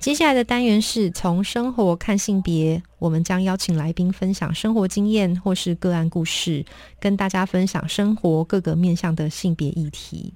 接下来的单元是从生活看性别，我们将邀请来宾分享生活经验或是个案故事，跟大家分享生活各个面向的性别议题。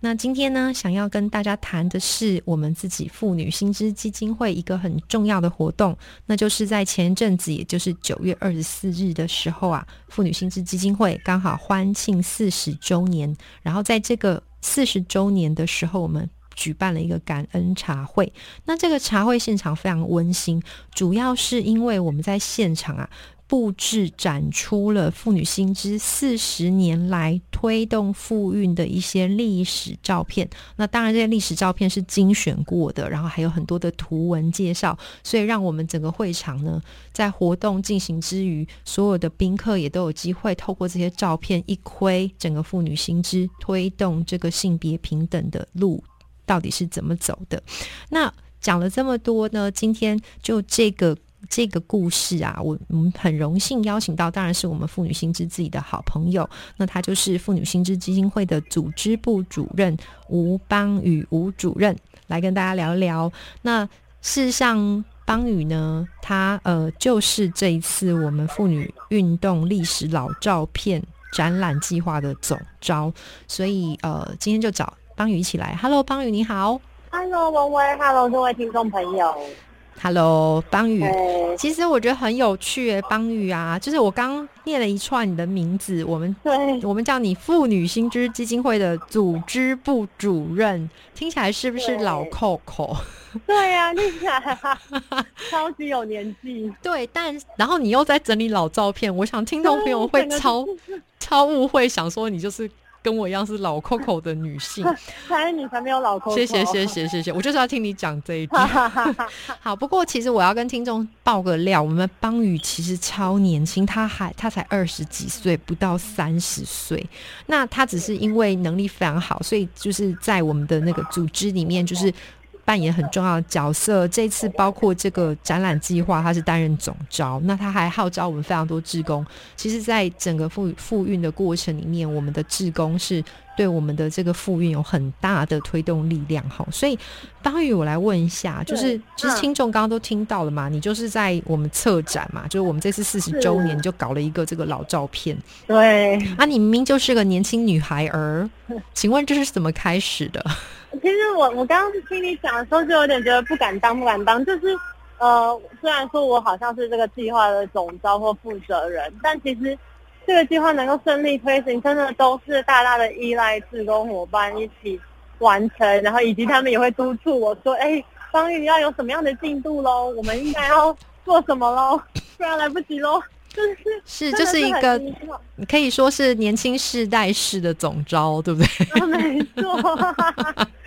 那今天呢，想要跟大家谈的是我们自己妇女薪资基金会一个很重要的活动，那就是在前一阵子，也就是九月二十四日的时候啊，妇女薪资基金会刚好欢庆四十周年，然后在这个四十周年的时候，我们。举办了一个感恩茶会，那这个茶会现场非常温馨，主要是因为我们在现场啊布置展出了妇女新知四十年来推动妇运的一些历史照片。那当然，这些历史照片是精选过的，然后还有很多的图文介绍，所以让我们整个会场呢，在活动进行之余，所有的宾客也都有机会透过这些照片一窥整个妇女新知推动这个性别平等的路。到底是怎么走的？那讲了这么多呢？今天就这个这个故事啊，我们很荣幸邀请到，当然是我们妇女心知自己的好朋友。那他就是妇女心知基金会的组织部主任吴邦宇吴主任，来跟大家聊聊。那事实上，邦宇呢，他呃就是这一次我们妇女运动历史老照片展览计划的总招，所以呃今天就找。邦宇一起来，Hello，邦宇你好，Hello，文威，Hello，各位听众朋友，Hello，邦宇，其实我觉得很有趣诶，邦宇啊，就是我刚念了一串你的名字，我们对，我们叫你妇女新知基金会的组织部主任，听起来是不是老 Coco？对呀，听起来 超级有年纪。对，但然后你又在整理老照片，我想听众朋友会超超误会，想说你就是。跟我一样是老 Coco 的女性，看来你才没有老 Coco。谢谢谢谢谢谢，我就是要听你讲这一句。好，不过其实我要跟听众爆个料，我们邦宇其实超年轻，他还他才二十几岁，不到三十岁。那他只是因为能力非常好，所以就是在我们的那个组织里面，就是。扮演很重要的角色。这次包括这个展览计划，他是担任总招。那他还号召我们非常多志工。其实，在整个复复运的过程里面，我们的志工是对我们的这个复运有很大的推动力量。哈，所以方宇，我来问一下，就是其实听众刚刚都听到了嘛？你就是在我们策展嘛，就是我们这次四十周年就搞了一个这个老照片。对啊，你明明就是个年轻女孩儿，请问这是怎么开始的？其实我我刚刚听你讲的时候，就有点觉得不敢当，不敢当。就是，呃，虽然说我好像是这个计划的总招或负责人，但其实这个计划能够顺利推行，真的都是大大的依赖志工伙伴一起完成，然后以及他们也会督促我说：“哎，方玉要有什么样的进度喽？我们应该要做什么喽？不然来不及喽。”就是是，就是一个，你可以说是年轻世代式的总招，对不对？没错，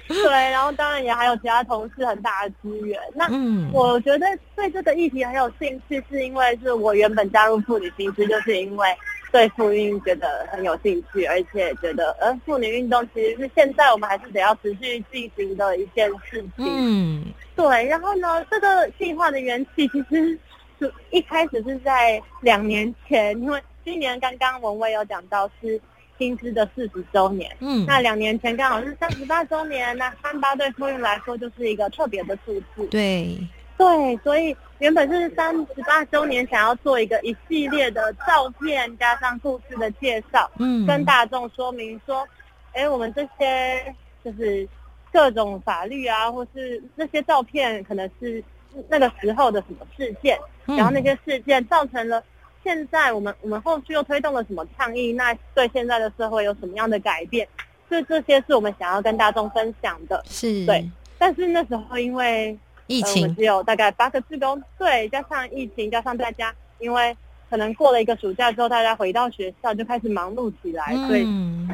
对。然后当然也还有其他同事很大的资源。那我觉得对这个议题很有兴趣，是因为是我原本加入妇女新知，就是因为对妇运觉得很有兴趣，而且觉得呃妇女运动其实是现在我们还是得要持续进行的一件事情。嗯，对。然后呢，这个计划的缘起其实。就一开始是在两年前，因为今年刚刚文蔚有讲到是薪资的四十周年，嗯，那两年前刚好是三十八周年，那三八对托运来说就是一个特别的数字，对，对，所以原本是三十八周年想要做一个一系列的照片加上故事的介绍，嗯，跟大众说明说，哎，我们这些就是各种法律啊，或是那些照片可能是。那个时候的什么事件，然后那些事件造成了现在我们我们后续又推动了什么倡议？那对现在的社会有什么样的改变？这这些是我们想要跟大众分享的。是对，但是那时候因为疫情，只有大概八个职工，对，加上疫情，加上大家因为可能过了一个暑假之后，大家回到学校就开始忙碌起来，所以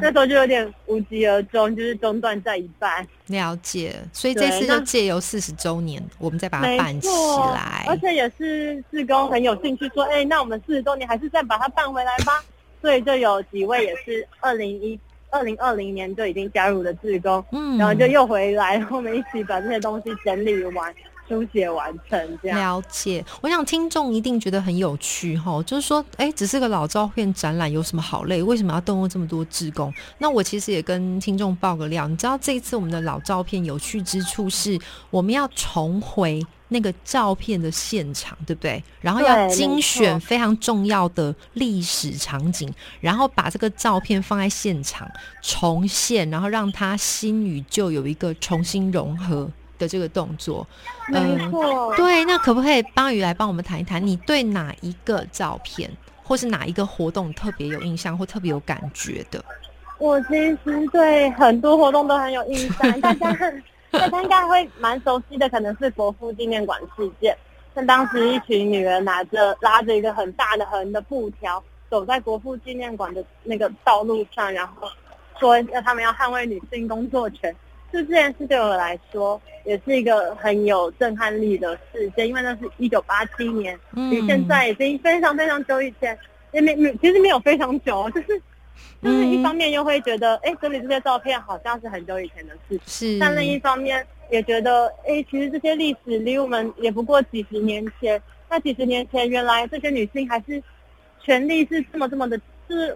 那时候就有点无疾而终，就是中断在一半。了解，所以这次就借由四十周年，我们再把它办起来。而且也是志工很有兴趣说，哎，那我们四十周年还是再把它办回来吧。所以就有几位也是二零一二零二零年就已经加入的志工，嗯，然后就又回来，我们一起把这些东西整理完。书写完成这样了解，我想听众一定觉得很有趣哈，就是说，哎，只是个老照片展览，有什么好累？为什么要动用这么多志工？那我其实也跟听众爆个料，你知道这一次我们的老照片有趣之处是，我们要重回那个照片的现场，对不对？然后要精选非常重要的历史场景，然后把这个照片放在现场重现，然后让它新与旧有一个重新融合。的这个动作，没错，对，那可不可以帮宇来帮我们谈一谈，你对哪一个照片或是哪一个活动特别有印象或特别有感觉的？我其实对很多活动都很有印象，大家大家应该会蛮熟悉的，可能是国父纪念馆事件。像当时一群女人拿着拉着一个很大的横的布条，走在国父纪念馆的那个道路上，然后说要他们要捍卫女性工作权。就这件事对我来说也是一个很有震撼力的事件，因为那是一九八七年，嗯现在已经非常非常久以前，也没没其实没有非常久，就是就是一方面又会觉得，哎，整理这些照片好像是很久以前的事情，但另一方面也觉得，哎，其实这些历史离我们也不过几十年前，那几十年前原来这些女性还是权利是这么这么的，是。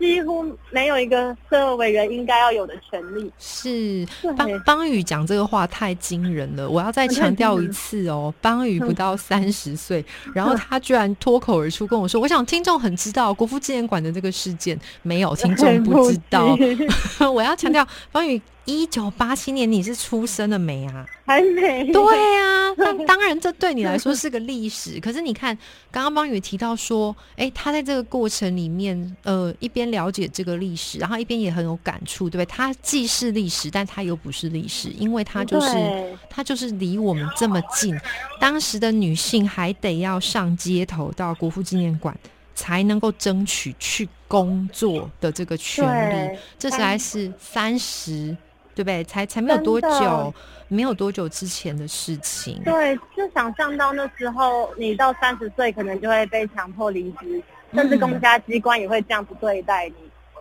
几乎没有一个社会委员应该要有的权利。是邦邦宇讲这个话太惊人了，我要再强调一次哦。邦宇不到三十岁，然后他居然脱口而出跟我说：“我想听众很知道国父纪念馆的这个事件，没有 听众不知道。” 我要强调，邦宇。一九八七年你是出生了没啊？还没。对啊，那 当然这对你来说是个历史。可是你看，刚刚邦宇提到说，哎，他在这个过程里面，呃，一边了解这个历史，然后一边也很有感触，对不对？他既是历史，但他又不是历史，因为他就是他就是离我们这么近。当时的女性还得要上街头到国父纪念馆。才能够争取去工作的这个权利，这才是三十，对不对？才才没有多久，没有多久之前的事情。对，就想象到那时候，你到三十岁可能就会被强迫离职，甚至公家机关也会这样子对待你，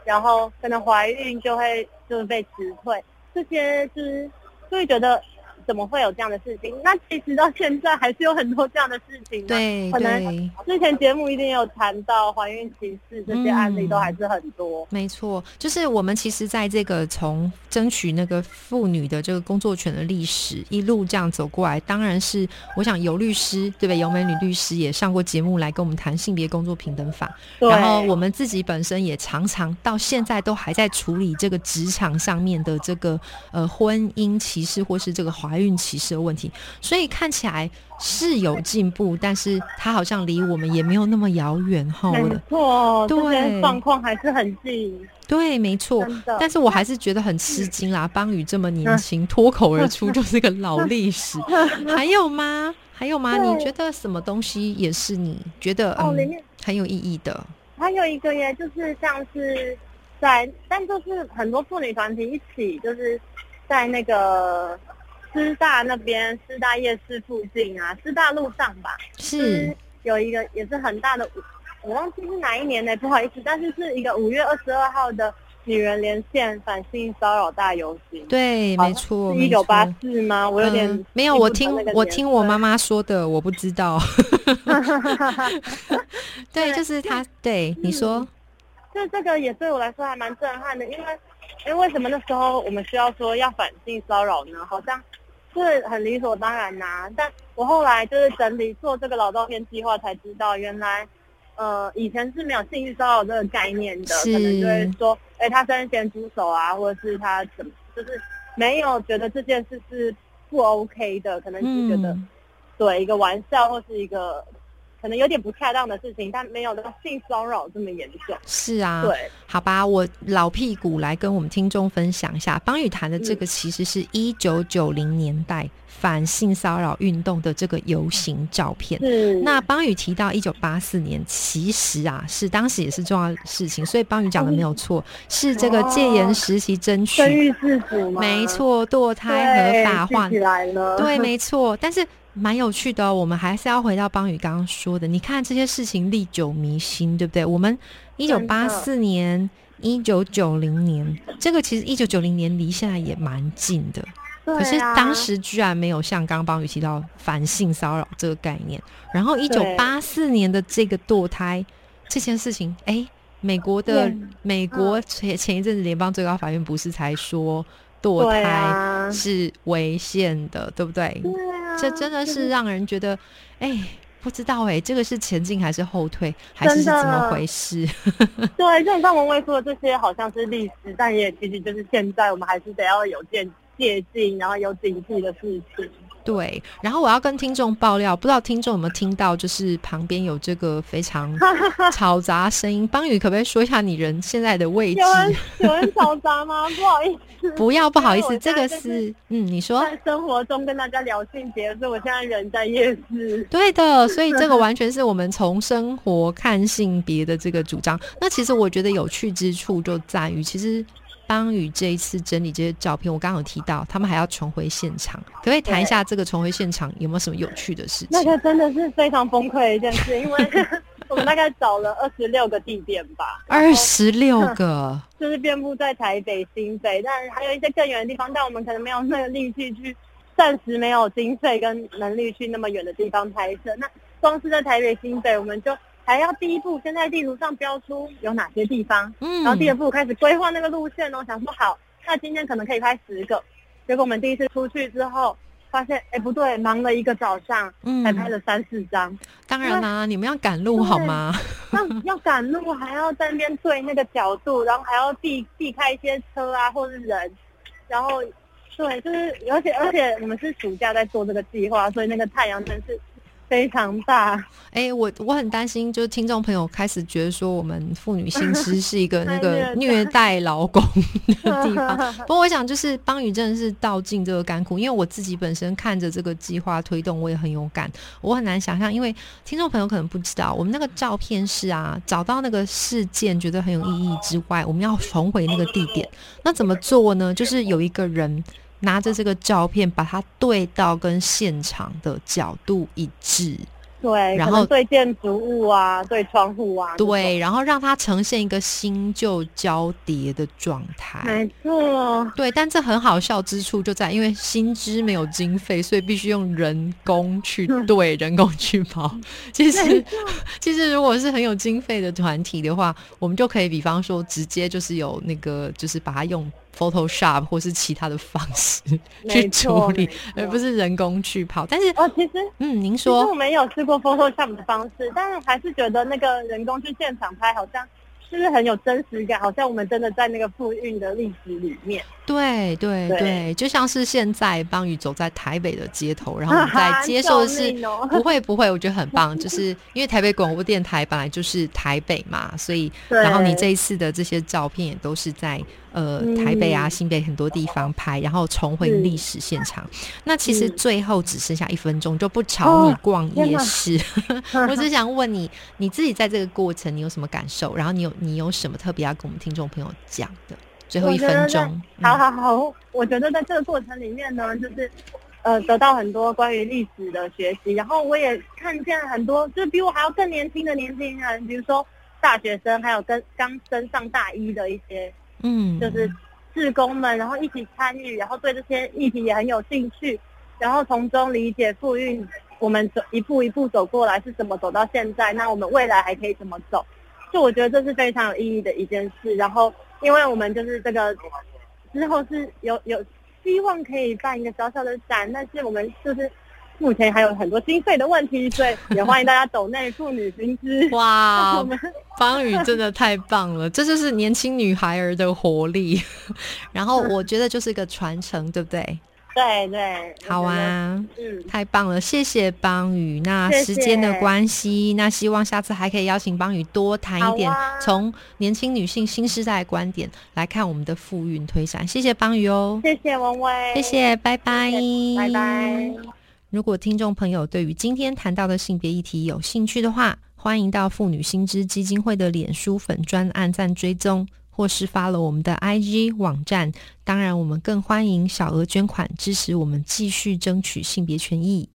然后可能怀孕就会就是被辞退，这些就是就会觉得。怎么会有这样的事情？那其实到现在还是有很多这样的事情。对，可能之前节目一定有谈到怀孕歧视这些案例，都还是很多。没错，就是我们其实在这个从争取那个妇女的这个工作权的历史一路这样走过来，当然是我想尤律师对不对？尤美女律师也上过节目来跟我们谈性别工作平等法。然后我们自己本身也常常到现在都还在处理这个职场上面的这个呃婚姻歧视或是这个怀。孕歧视的问题，所以看起来是有进步，但是它好像离我们也没有那么遥远哈。没错，对，状况还是很近。对，没错。但是我还是觉得很吃惊啦。邦宇这么年轻，脱口而出就是个老历史。还有吗？还有吗？你觉得什么东西也是你觉得嗯很有意义的？还有一个耶，就是像是在，但就是很多妇女团体一起，就是在那个。师大那边，师大夜市附近啊，师大路上吧，是有一个也是很大的，我忘记是哪一年呢？不好意思，但是是一个五月二十二号的女人连线反性骚扰大游行。对，没错，一九八四吗？我有点没有，我听我听我妈妈说的，我不知道。对，就是他，对你说，就这个也对我来说还蛮震撼的，因为，因为为什么那时候我们需要说要反性骚扰呢？好像。是很理所当然呐，但我后来就是整理做这个老照片计划，才知道原来，呃，以前是没有性骚扰这个概念的，可能就会说，哎，他身先出手啊，或者是他怎么，就是没有觉得这件事是不 OK 的，可能是觉得，对一个玩笑或是一个可能有点不恰当的事情，但没有到性骚扰这么严重。是啊，对，好吧，我老屁股来跟我们听众分享一下，邦宇谈的这个其实是一九九零年代反性骚扰运动的这个游行照片。那邦宇提到一九八四年，其实啊是当时也是重要事情，所以邦宇讲的没有错，是这个戒严时期争取生育自主没错，堕胎合法化对，没错，但是。蛮有趣的哦，我们还是要回到邦宇刚刚说的，你看这些事情历久弥新，对不对？我们一九八四年、一九九零年，这个其实一九九零年离现在也蛮近的，可是当时居然没有像刚刚邦宇提到反性骚扰这个概念。然后一九八四年的这个堕胎这件事情，哎，美国的美国前前一阵子联邦最高法院不是才说？堕胎是危险的，对不对？对啊，这真的是让人觉得，哎，不知道哎，这个是前进还是后退，还是怎么回事？对，就像文蔚说的，这些好像是历史，但也其实就是现在，我们还是得要有戒戒禁，然后有警惕的事情。对，然后我要跟听众爆料，不知道听众有没有听到，就是旁边有这个非常 嘈杂声音。邦宇，可不可以说一下你人现在的位置？有人有人嘈杂吗？不好意思，不要不好意思，这个是嗯，你说在生活中跟大家聊性别，所以我现在人在夜市。对的，所以这个 完全是我们从生活看性别的这个主张。那其实我觉得有趣之处就在于，其实。邦宇这一次整理这些照片，我刚刚有提到，他们还要重回现场，可不可以谈一下这个重回现场有没有什么有趣的事情？那个真的是非常崩溃的一件事，因为 我们大概找了二十六个地点吧，二十六个，就是遍布在台北、新北，但还有一些更远的地方，但我们可能没有那个力气去，暂时没有经费跟能力去那么远的地方拍摄。那光是在台北、新北，我们就。还要第一步先在地图上标出有哪些地方，嗯，然后第二步开始规划那个路线哦。想说好，那今天可能可以拍十个，结果我们第一次出去之后，发现哎不对，忙了一个早上，嗯，才拍了三四张。当然啦，你们要赶路好吗？要要赶路，还要在那边对那个角度，然后还要避避开一些车啊或者人，然后对，就是而且而且我们是暑假在做这个计划，所以那个太阳真是。非常大，哎，我我很担心，就是听众朋友开始觉得说，我们妇女心思是一个 那个虐待老公的地方。不过，我想就是邦宇真的是道尽这个甘苦，因为我自己本身看着这个计划推动，我也很有感。我很难想象，因为听众朋友可能不知道，我们那个照片是啊，找到那个事件觉得很有意义之外，我们要重回那个地点。那怎么做呢？就是有一个人。拿着这个照片，把它对到跟现场的角度一致。对，然后对建筑物啊，对窗户啊，对，然后让它呈现一个新旧交叠的状态。没错，对，但这很好笑之处就在，因为新知没有经费，所以必须用人工去对，人工去跑。其实，其实如果是很有经费的团体的话，我们就可以，比方说，直接就是有那个，就是把它用。Photoshop 或是其他的方式 去处理，而不是人工去跑。但是哦，其实嗯，您说我没有试过 Photoshop 的方式，但是还是觉得那个人工去现场拍好像。是不是很有真实感？好像我们真的在那个复运的历史里面。对对对，就像是现在邦宇走在台北的街头，然后在接受的是不会不会，我觉得很棒，就是因为台北广播电台本来就是台北嘛，所以然后你这一次的这些照片也都是在呃台北啊新北很多地方拍，然后重回历史现场。那其实最后只剩下一分钟，就不吵你逛夜市，我只想问你，你自己在这个过程你有什么感受？然后你有你有什么特别要跟我们听众朋友讲的？最后一分钟，好好好，我觉得在这个过程里面呢，就是呃得到很多关于历史的学习，然后我也看见很多就是比我还要更年轻的年轻人，比如说大学生，还有跟刚升上大一的一些嗯，就是志工们，然后一起参与，然后对这些议题也很有兴趣，然后从中理解复运，我们走一步一步走过来是怎么走到现在，那我们未来还可以怎么走？就我觉得这是非常有意义的一件事，然后。因为我们就是这个之后是有有希望可以办一个小小的展，但是我们就是目前还有很多经费的问题，所以也欢迎大家走内妇女心知。哇，方宇真的太棒了，这就是年轻女孩儿的活力。然后我觉得就是一个传承，对不对？对对，好啊，嗯，太棒了，谢谢邦宇。那时间的关系，那希望下次还可以邀请邦宇多谈一点，从年轻女性新时代的观点来看我们的妇运推展。谢谢邦宇哦，谢谢文威，谢谢，拜拜，拜拜。如果听众朋友对于今天谈到的性别议题有兴趣的话，欢迎到妇女新知基金会的脸书粉专按赞追踪。或是发了我们的 IG 网站，当然，我们更欢迎小额捐款支持我们继续争取性别权益。